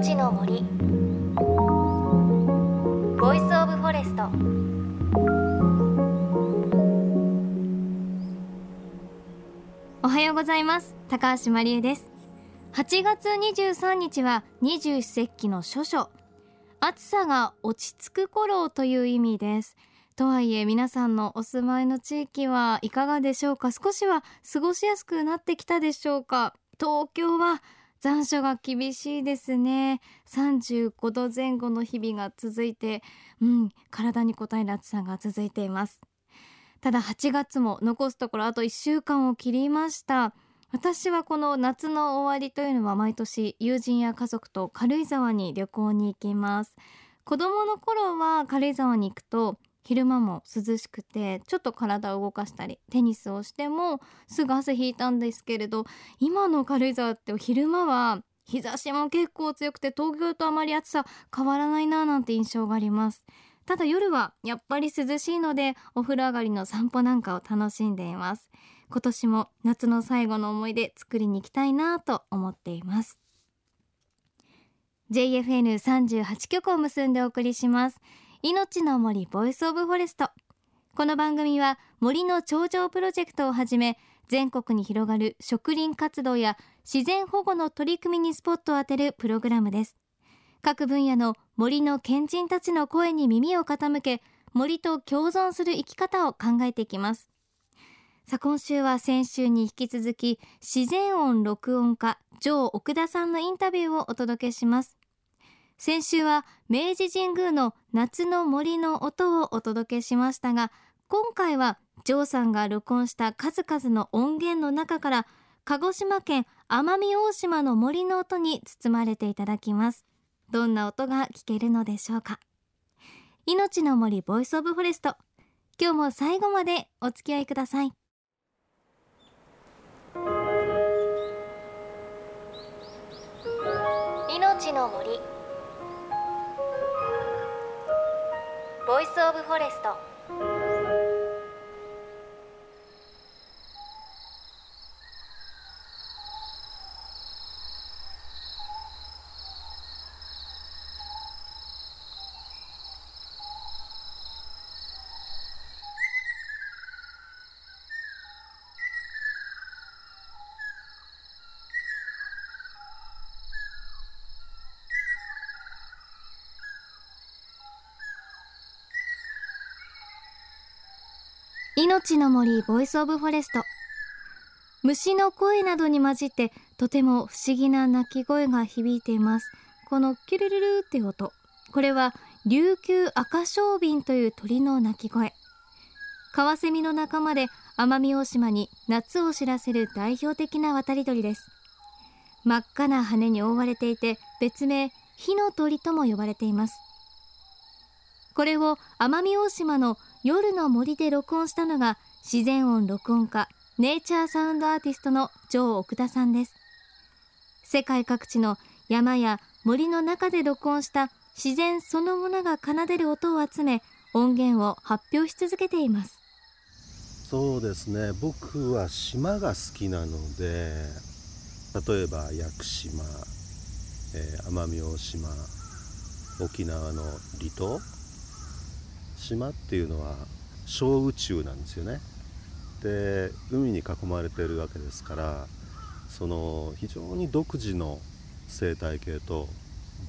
命の森。 Voice of Forest。おはようございます。高橋真理恵です。8月23日は二十四節気の処暑暑さが落ち着く頃という意味です。とはいえ皆さんのお住まいの地域はいかがでしょうか？少しは過ごしやすくなってきたでしょうか？東京は残暑が厳しいですね。35度前後の日々が続いてうん体に応える暑さが続いています。ただ8月も残すところあと1週間を切りました。私はこの夏の終わりというのは毎年友人や家族と軽井沢に旅行に行きます。子供の頃は軽井沢に行くと昼間も涼しくてちょっと体を動かしたりテニスをしてもすぐ汗引いたんですけれど今の軽井沢って昼間は日差しも結構強くて東京とあまり暑さ変わらないなぁなんて印象があります。ただ夜はやっぱり涼しいのでお風呂上がりの散歩なんかを楽しんでいます。今年も夏の最後の思い出作りに行きたいなぁと思っています。JFN38 局を結んでお送りします。命の森 Voice of Forest。この番組は森の頂上プロジェクトをはじめ全国に広がる植林活動や自然保護の取り組みにスポットを当てるプログラムです。各分野の森の賢人たちの声に耳を傾け森と共存する生き方を考えていきます。さあ今週は先週に引き続き自然音録音家城奥田さんのインタビューをお届けします。先週は明治神宮の夏の森の音をお届けしましたが今回はジョーさんが録音した数々の音源の中から鹿児島県奄美大島の森の音に包まれていただきます。どんな音が聞けるのでしょうか。命の森 Voice of Forest。今日も最後までお付き合いください。命の森。ボイスオブフォレスト。命の森 voice of forest。虫の声などに混じってとても不思議な鳴き声が響いています。このキュルルルって音。これはリュウキュウアカショウビンという鳥の鳴き声。カワセミの仲間で奄美大島に夏を知らせる代表的な渡り鳥です。真っ赤な羽に覆われていて別名火の鳥とも呼ばれています。これを奄美大島の夜の森で録音したのが自然音録音家ネイチャーサウンドアーティストのジョー奥田さんです。世界各地の山や森の中で録音した自然そのものが奏でる音を集め音源を発表し続けています。そうですね。僕は島が好きなので例えば屋久島、えー、奄美大島沖縄の離島島っていうのは小宇宙なんですよね。で海に囲まれてるわけですからその非常に独自の生態系と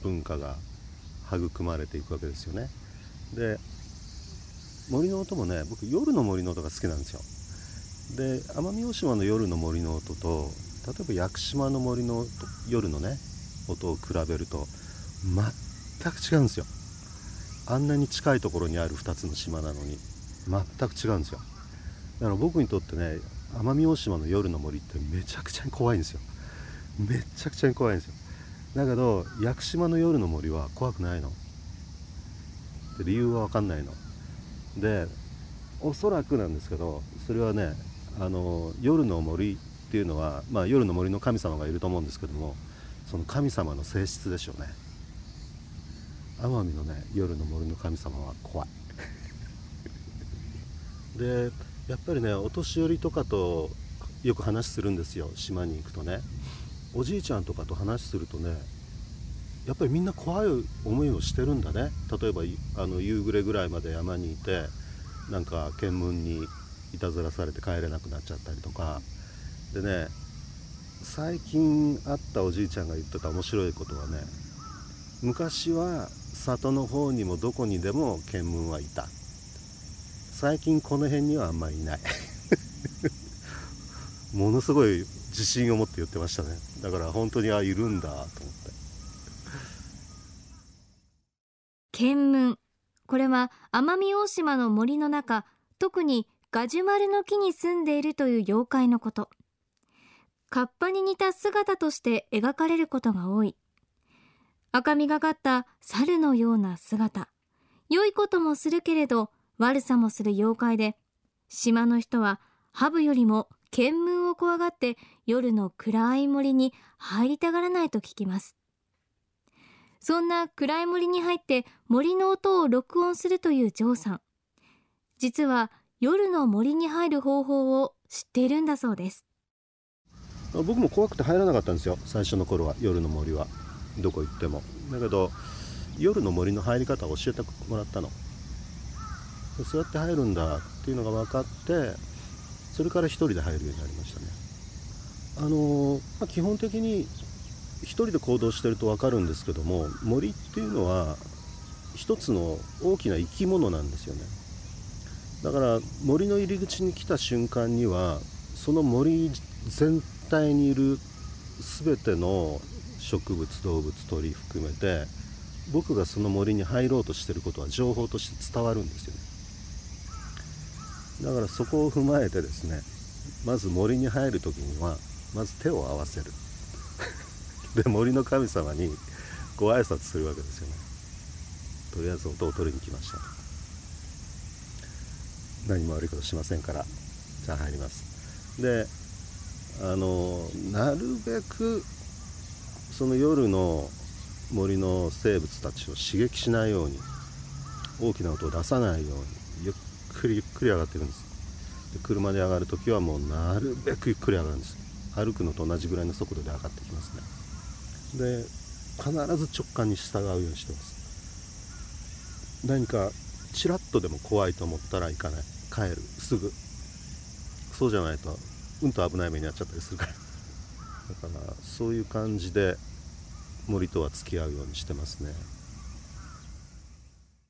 文化が育まれていくわけですよね。で森の音もね僕夜の森の音が好きなんですよ。で奄美大島の夜の森の音と例えば屋久島の森の夜のね音を比べると全く違うんですよ。あんなに近いところにある2つの島なのに全く違うんですよ。だから僕にとってね奄美大島の夜の森ってめちゃくちゃに怖いんですよ。めちゃくちゃに怖いんですよ。だけど屋久島の夜の森は怖くないの。で理由は分かんないの。でおそらくなんですけどそれはねあの夜の森っていうのは、まあ、夜の森の神様がいると思うんですけどもその神様の性質でしょうね。奄美のね夜の森の神様は怖い。でやっぱりねお年寄りとかとよく話するんですよ島に行くとね。おじいちゃんとかと話するとねやっぱりみんな怖い思いをしてるんだね。例えばあの夕暮れぐらいまで山にいてなんか検問にいたずらされて帰れなくなっちゃったりとか。でね最近会ったおじいちゃんが言ってた面白いことはね昔は里の方にもどこにでも検問はいた。最近この辺にはあんまりいない。ものすごい自信を持って言ってましたね。だから本当にあいるんだと思って。検問これは奄美大島の森の中特にガジュマルの木に住んでいるという妖怪のこと。カッパに似た姿として描かれることが多い。赤みがかった猿のような姿。良いこともするけれど悪さもする妖怪で島の人はハブよりも検問を怖がって夜の暗い森に入りたがらないと聞きます。そんな暗い森に入って森の音を録音するというジョーさん。実は夜の森に入る方法を知っているんだそうです。僕も怖くて入らなかったんですよ。最初の頃は夜の森は。どこ行っても。だけど夜の森の入り方を教えてもらったの。そうやって入るんだっていうのが分かってそれから一人で入るようになりましたね。あのまあ、基本的に一人で行動してると分かるんですけども森っていうのは一つの大きな生き物なんですよね。だから森の入り口に来た瞬間にはその森全体にいる全ての植物動物鳥含めて僕がその森に入ろうとしてることは情報として伝わるんですよね。だからそこを踏まえてですねまず森に入る時にはまず手を合わせる。で森の神様にご挨拶するわけですよね。とりあえず音を取りに来ました。何も悪いことしませんからじゃあ入ります。であのなるべくその夜の森の生物たちを刺激しないように大きな音を出さないようにゆっくりゆっくり上がっていくんです。で車で上がる時はもうなるべくゆっくり上がるんです。歩くのと同じぐらいの速度で上がってきますね。で必ず直感に従うようにしてます。何かちらっとでも怖いと思ったら行かない。帰る。すぐ。そうじゃないとうんと危ない目に遭っちゃったりするから。だからそういう感じで森とは付き合うようにしてますね。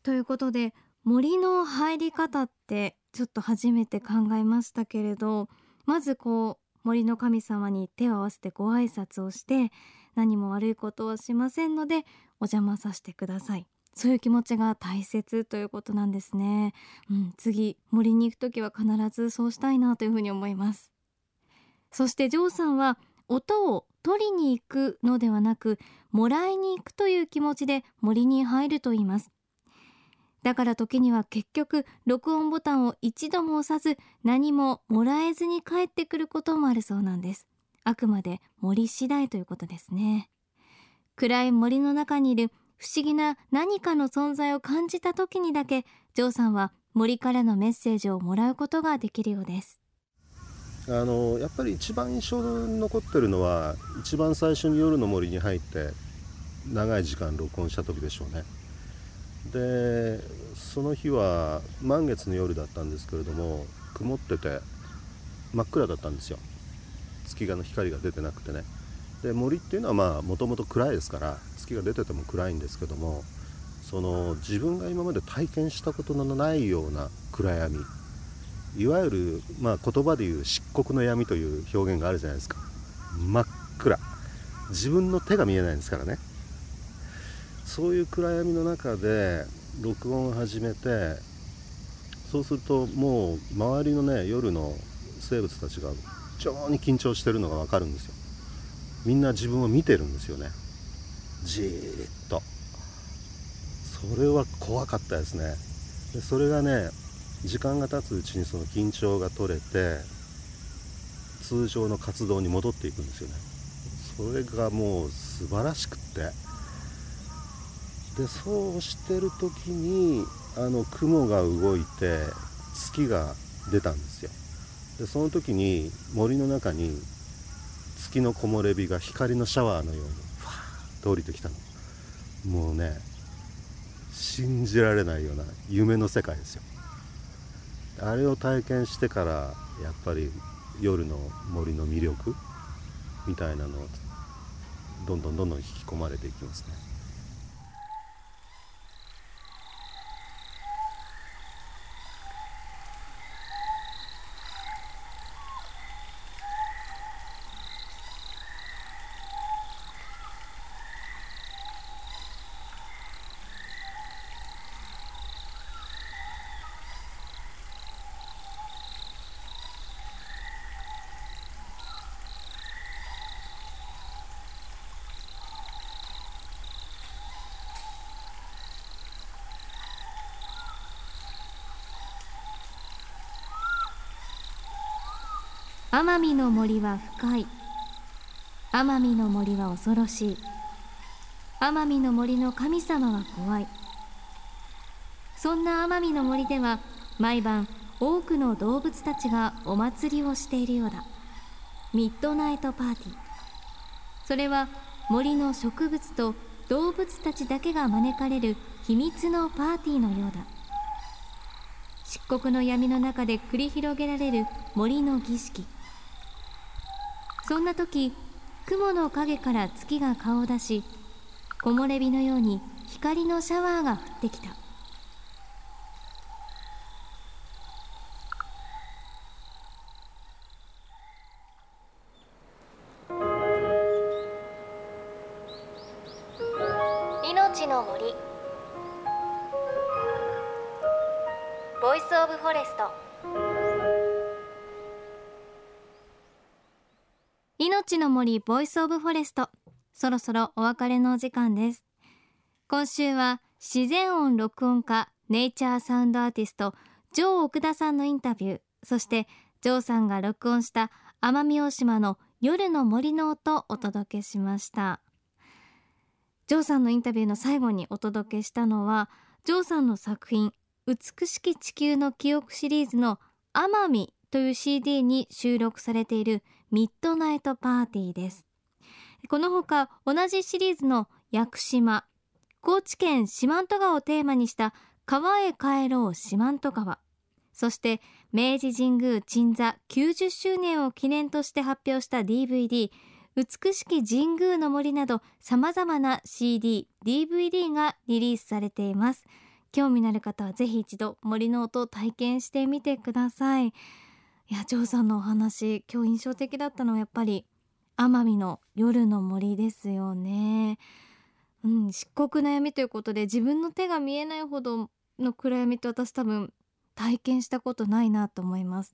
ということで森の入り方ってちょっと初めて考えましたけれどまずこう森の神様に手を合わせてご挨拶をして何も悪いことはしませんのでお邪魔させてください。そういう気持ちが大切ということなんですね、うん、次森に行く時は必ずそうしたいなというふうに思います。そしてジョーさんは音を取りに行くのではなくもらいに行くという気持ちで森に入ると言います。だから時には結局録音ボタンを一度も押さず何ももらえずに帰ってくることもあるそうなんです。あくまで森次第ということですね。暗い森の中にいる不思議な何かの存在を感じた時にだけジョーさんは森からのメッセージをもらうことができるようです。あのやっぱり一番印象に残ってるのは一番最初に夜の森に入って長い時間録音した時でしょうね。でその日は満月の夜だったんですけれども曇ってて真っ暗だったんですよ。月がの光が出てなくてね。で森っていうのはまあもともと暗いですから月が出てても暗いんですけどもその自分が今まで体験したことのないような暗闇いわゆる、まあ、言葉で言う漆黒の闇という表現があるじゃないですか。真っ暗。自分の手が見えないんですからね。そういう暗闇の中で録音を始めてそうするともう周りのね夜の生物たちが非常に緊張してるのが分かるんですよ。みんな自分を見てるんですよね。じーっと。それは怖かったですね。でそれがね時間が経つうちにその緊張が取れて通常の活動に戻っていくんですよね。それがもう素晴らしくって。でそうしてる時にあの雲が動いて月が出たんですよ。でその時に森の中に月の木漏れ日が光のシャワーのようにファーッと降りてきたの。もうね信じられないような夢の世界ですよ。あれを体験してからやっぱり夜の森の魅力みたいなのをどんどんどんどん引き込まれていきますね。奄美の森は深い。奄美の森は恐ろしい。奄美の森の神様は怖い。そんな奄美の森では毎晩多くの動物たちがお祭りをしているようだ。ミッドナイトパーティー。それは森の植物と動物たちだけが招かれる秘密のパーティーのようだ。漆黒の闇の中で繰り広げられる森の儀式。そんな時雲の影から月が顔を出し木漏れ日のように光のシャワーが降ってきた。命の森 voice of forest。そろそろお別れのお時間です。今週は自然音録音家ネイチャーサウンドアーティストジョー奥田さんのインタビュー。そしてジョーさんが録音した奄美大島の夜の森の音をお届けしました。ジョーさんのインタビューの最後にお届けしたのはジョーさんの作品美しき地球の記憶シリーズの奄美という CD に収録されているミッドナイトパーティーです。このほか同じシリーズの屋久島高知県四万十川をテーマにした川へ帰ろう四万十川そして明治神宮鎮座90周年を記念として発表した DVD 美しき神宮の森など様々な CD、DVD がリリースされています。興味のある方はぜひ一度森の音を体験してみてください。いやジョーさんのお話今日印象的だったのはやっぱり奄美の夜の森ですよね。うん、漆黒の闇ということで自分の手が見えないほどの暗闇って私多分体験したことないなと思います。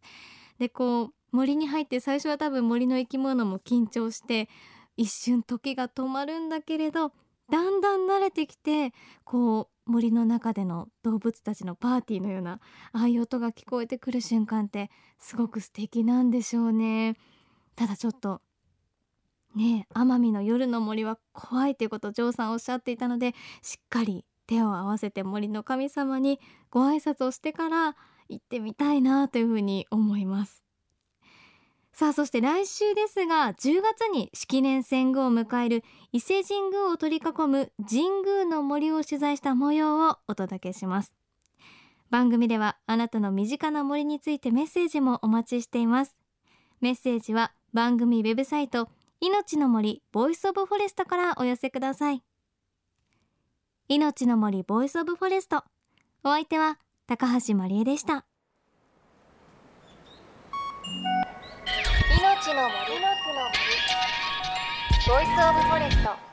でこう森に入って最初は多分森の生き物も緊張して一瞬時が止まるんだけれどだんだん慣れてきてこう森の中での動物たちのパーティーのようなああいう音が聞こえてくる瞬間ってすごく素敵なんでしょうね。ただちょっとね奄美の夜の森は怖いということをジョーさんおっしゃっていたのでしっかり手を合わせて森の神様にご挨拶をしてから行ってみたいなというふうに思います。さあそして来週ですが10月に式年遷宮を迎える伊勢神宮を取り囲む神宮の森を取材した模様をお届けします。番組ではあなたの身近な森についてメッセージもお待ちしています。メッセージは番組ウェブサイト命の森 voice of forest からお寄せください。命の森 voice of forest。お相手は高橋真理恵でした。の森の木の森ボイスオブフォレスト。